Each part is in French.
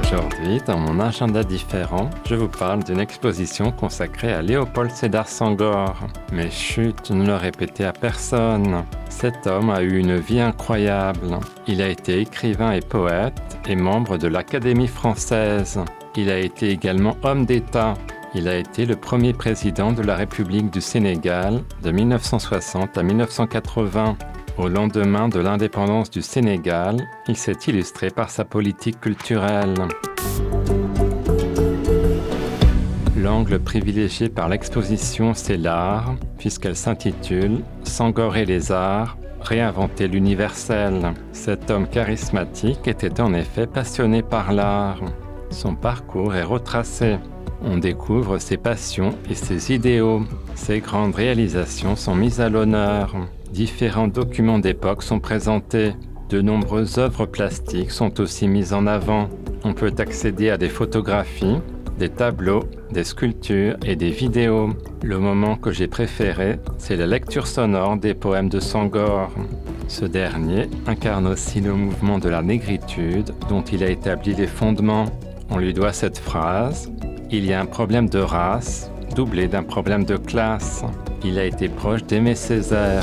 Aujourd'hui, dans mon agenda différent, je vous parle d'une exposition consacrée à Léopold Sédar Sangor. Mais chut, ne le répétez à personne. Cet homme a eu une vie incroyable. Il a été écrivain et poète et membre de l'Académie française. Il a été également homme d'État. Il a été le premier président de la République du Sénégal de 1960 à 1980. Au lendemain de l'indépendance du Sénégal, il s'est illustré par sa politique culturelle. L'angle privilégié par l'exposition, c'est l'art, puisqu'elle s'intitule Sangor et les arts, réinventer l'universel. Cet homme charismatique était en effet passionné par l'art. Son parcours est retracé. On découvre ses passions et ses idéaux. Ses grandes réalisations sont mises à l'honneur. Différents documents d'époque sont présentés. De nombreuses œuvres plastiques sont aussi mises en avant. On peut accéder à des photographies, des tableaux, des sculptures et des vidéos. Le moment que j'ai préféré, c'est la lecture sonore des poèmes de Sangor. Ce dernier incarne aussi le mouvement de la négritude dont il a établi les fondements. On lui doit cette phrase Il y a un problème de race doublé d'un problème de classe. Il a été proche d'Aimé Césaire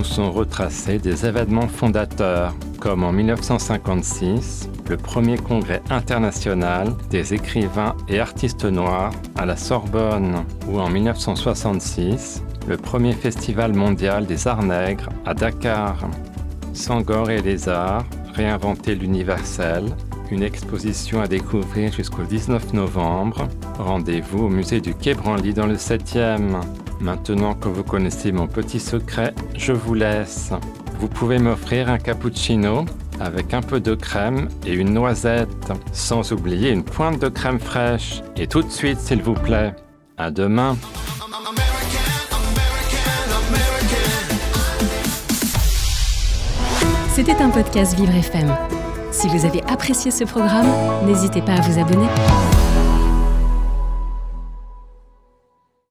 nous sont retracés des événements fondateurs, comme en 1956, le premier congrès international des écrivains et artistes noirs à la Sorbonne, ou en 1966, le premier festival mondial des arts nègres à Dakar. Sangor et les arts, réinventer l'universel, une exposition à découvrir jusqu'au 19 novembre. Rendez-vous au musée du Quai Branly dans le 7e. Maintenant que vous connaissez mon petit secret, je vous laisse. Vous pouvez m'offrir un cappuccino avec un peu de crème et une noisette, sans oublier une pointe de crème fraîche. Et tout de suite, s'il vous plaît. À demain. C'était un podcast Vivre FM. Si vous avez apprécié ce programme, n'hésitez pas à vous abonner.